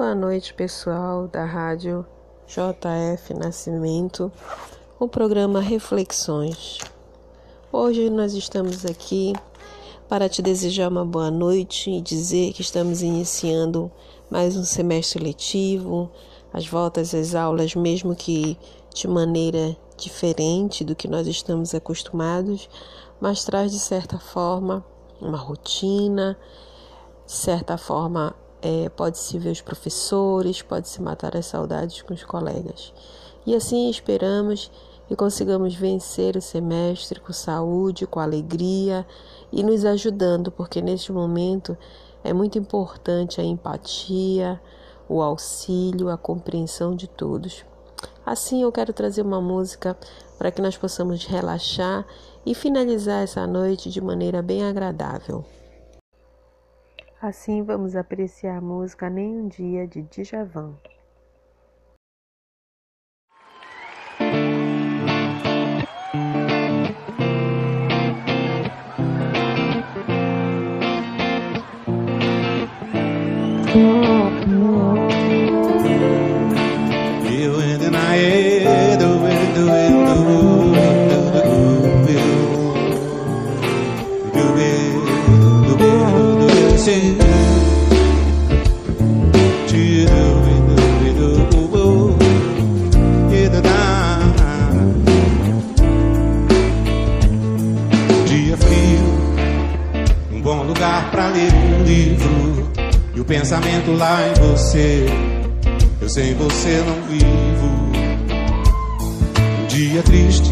Boa noite, pessoal da Rádio JF Nascimento, o programa Reflexões. Hoje nós estamos aqui para te desejar uma boa noite e dizer que estamos iniciando mais um semestre letivo, as voltas às aulas, mesmo que de maneira diferente do que nós estamos acostumados, mas traz de certa forma uma rotina, de certa forma é, pode-se ver os professores, pode-se matar as saudades com os colegas. E assim esperamos que consigamos vencer o semestre com saúde, com alegria e nos ajudando, porque neste momento é muito importante a empatia, o auxílio, a compreensão de todos. Assim, eu quero trazer uma música para que nós possamos relaxar e finalizar essa noite de maneira bem agradável. Assim vamos apreciar a música Nem um Dia de Djavan. Pensamento lá em você. Eu sem você não vivo. Um dia triste,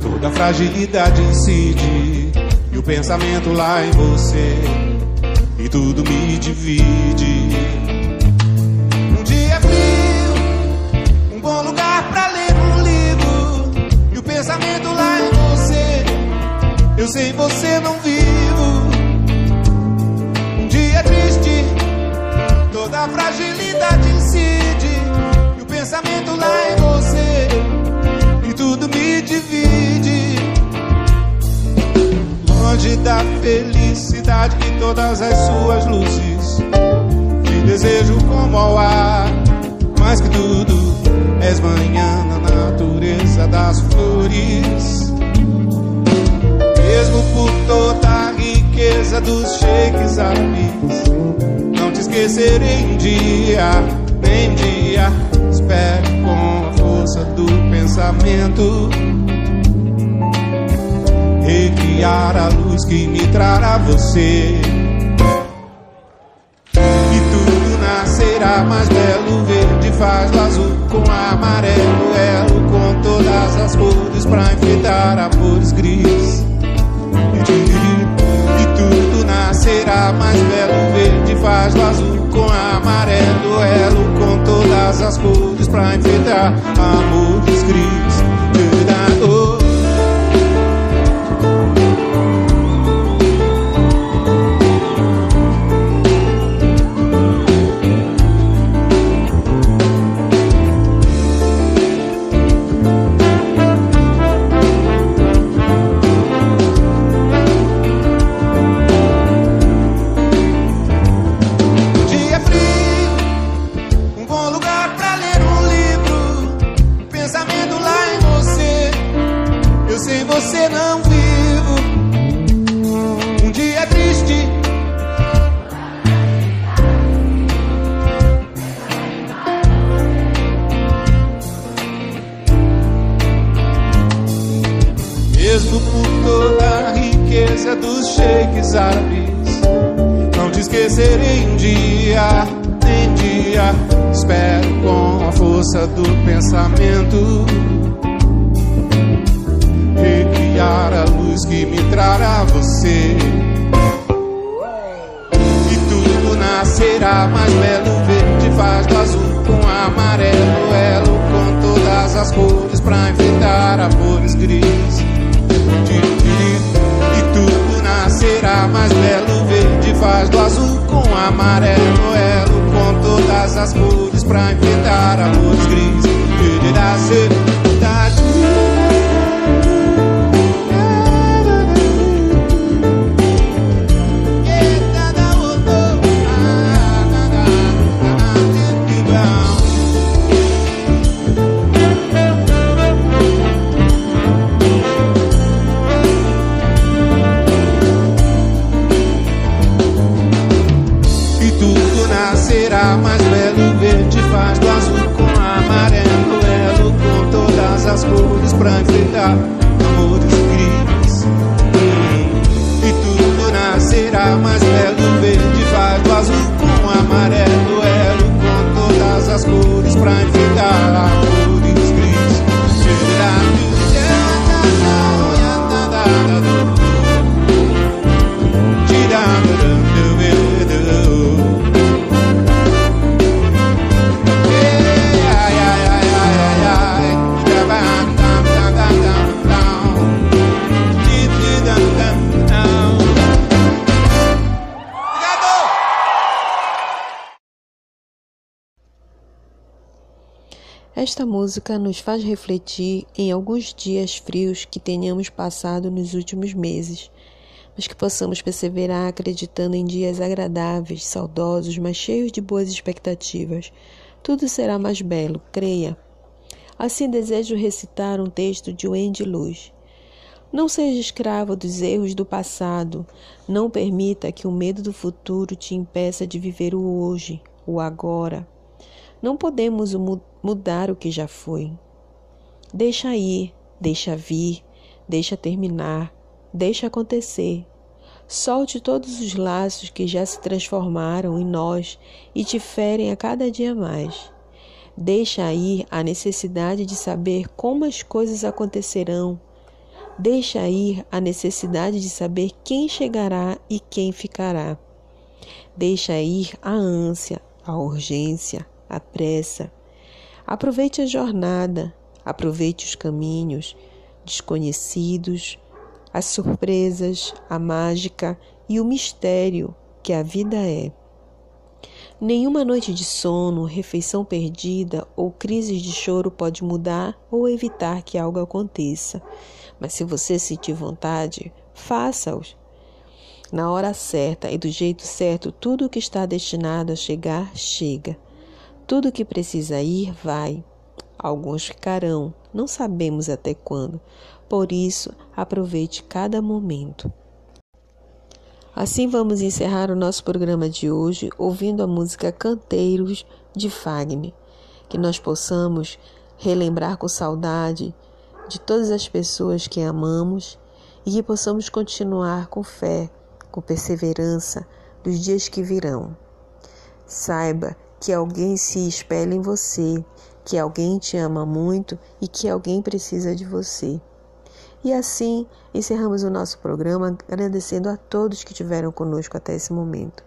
toda fragilidade incide. E o pensamento lá em você, e tudo me divide. Um dia frio, um bom lugar pra ler um livro. E o pensamento lá em você, eu sem você não vivo. Toda fragilidade incide. E o pensamento lá em você, e tudo me divide. Longe da felicidade e todas as suas luzes. Te desejo como ao ar, mais que tudo, és manhã na natureza das flores. Mesmo por toda a riqueza dos sheiks árabes esquecerei um dia, um dia. Espero com a força do pensamento recriar a luz que me trará você. E tudo nascerá mais belo, verde faz do azul com amarelo, elo com todas as cores pra enfeitar amores gris. Nascerá mais belo, verde faz do azul com amarelo, elo com todas as cores pra enfeitar amores gris. você. E tudo nascerá mais belo, verde faz do azul com amarelo, elo com todas as cores pra a árvores gris. E tudo nascerá mais belo, verde faz do azul com amarelo, elo com todas as cores pra enfeitar árvores gris. Nascer nascerá mais belo. Verde faz do azul com amarelo, elo com todas as cores pra enfrentar amores gris. E tudo nascerá mais belo. Verde faz do azul com amarelo, elo com todas as cores pra enfrentar Esta música nos faz refletir em alguns dias frios que tenhamos passado nos últimos meses, mas que possamos perseverar acreditando em dias agradáveis, saudosos, mas cheios de boas expectativas. Tudo será mais belo, creia. Assim desejo recitar um texto de Wendy Luz. Não seja escravo dos erros do passado. Não permita que o medo do futuro te impeça de viver o hoje, o agora. Não podemos mudar o que já foi. Deixa ir, deixa vir, deixa terminar, deixa acontecer. Solte todos os laços que já se transformaram em nós e te ferem a cada dia mais. Deixa ir a necessidade de saber como as coisas acontecerão. Deixa ir a necessidade de saber quem chegará e quem ficará. Deixa ir a ânsia, a urgência, a pressa. Aproveite a jornada, aproveite os caminhos desconhecidos, as surpresas, a mágica e o mistério que a vida é. Nenhuma noite de sono, refeição perdida ou crise de choro pode mudar ou evitar que algo aconteça. Mas se você sentir vontade, faça-os. Na hora certa e do jeito certo, tudo o que está destinado a chegar, chega. Tudo que precisa ir, vai. Alguns ficarão, não sabemos até quando. Por isso, aproveite cada momento. Assim vamos encerrar o nosso programa de hoje ouvindo a música Canteiros de Fagner. Que nós possamos relembrar com saudade de todas as pessoas que amamos e que possamos continuar com fé, com perseverança dos dias que virão. Saiba que alguém se espelha em você, que alguém te ama muito e que alguém precisa de você. E assim encerramos o nosso programa agradecendo a todos que estiveram conosco até esse momento.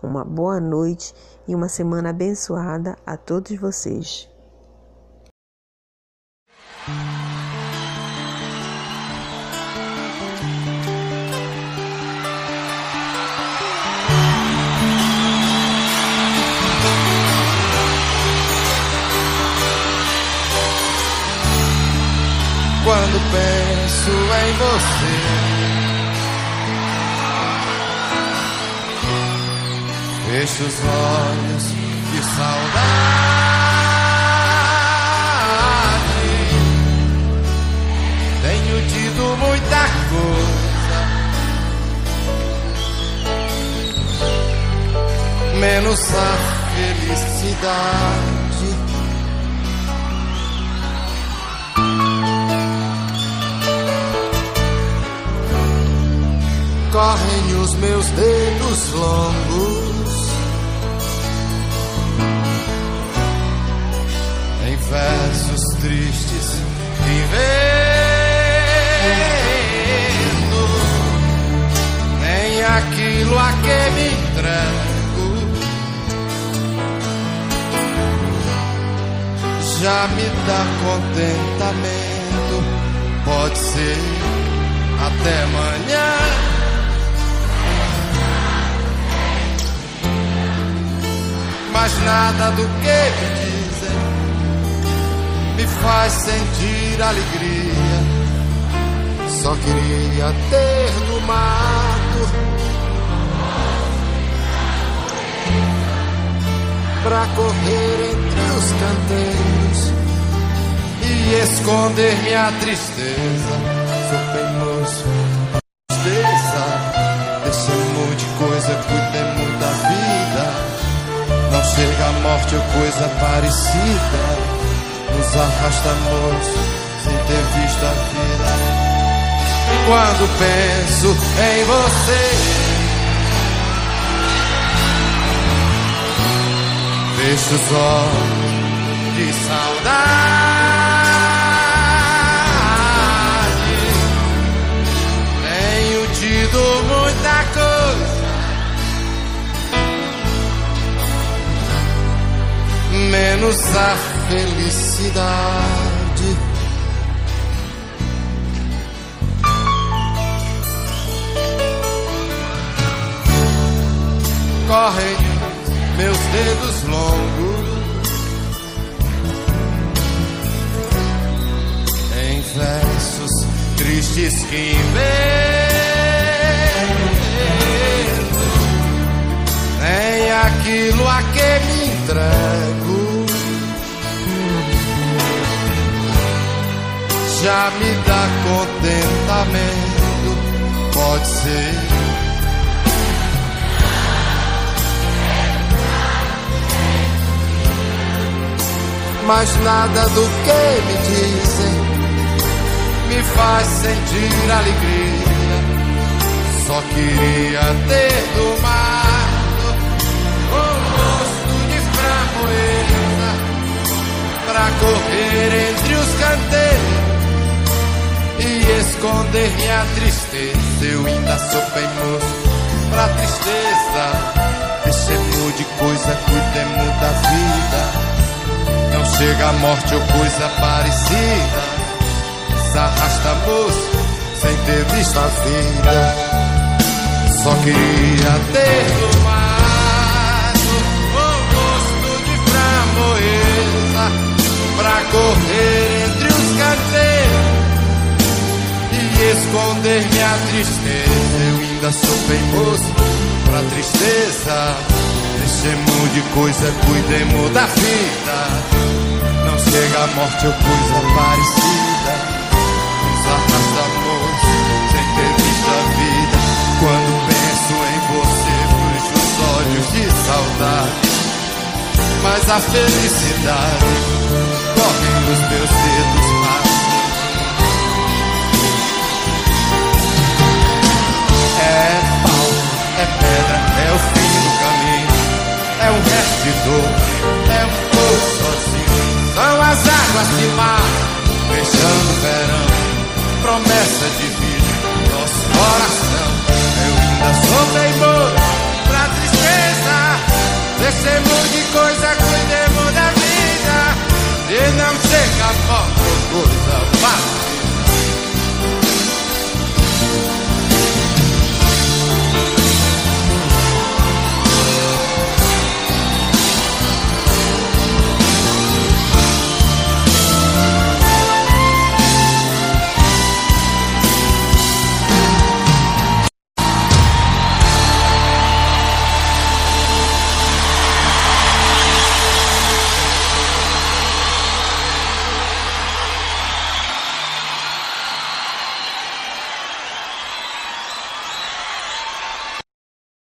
Uma boa noite e uma semana abençoada a todos vocês. Você. Fecho os olhos de saudade. Tenho tido muita coisa, menos a felicidade. Correm os meus dedos longos. Em versos tristes vivendo nem aquilo a que me entrego. Já me dá contentamento pode ser até amanhã mas nada do que me dizem me faz sentir alegria. Só queria ter no mato pra correr entre os canteiros e esconder minha tristeza. Sou teimoso, morte ou coisa parecida. Nos arrastamos sem ter visto a vida. Quando penso em você, os olhos de saudade. Menos a felicidade. correm meus dedos longos. Em versos tristes que invento nem aquilo a que me entrego já me dá contentamento. Pode ser. Mas nada do que me dizem me faz sentir alegria. Só queria ter tomado esconder minha tristeza. Eu ainda sou bem pra tristeza. Deixemos de coisa, cuidemos da vida. Não chega a morte ou coisa parecida. Se arrasta moço sem ter visto a vida. Só queria ter ainda sou bem moço pra tristeza. Deixemos de coisa, cuidemos da vida. Não chega a morte ou coisa parecida. Nos arrastamos sem ter visto a vida. Quando penso em você, fecho os olhos de saudade. Mas a felicidade corre nos meus dedos dor é um sozinho. São as águas de mar, fechando o verão, promessa de vida, nosso coração. Eu ainda sou teimoso pra tristeza, testemunho de coisa.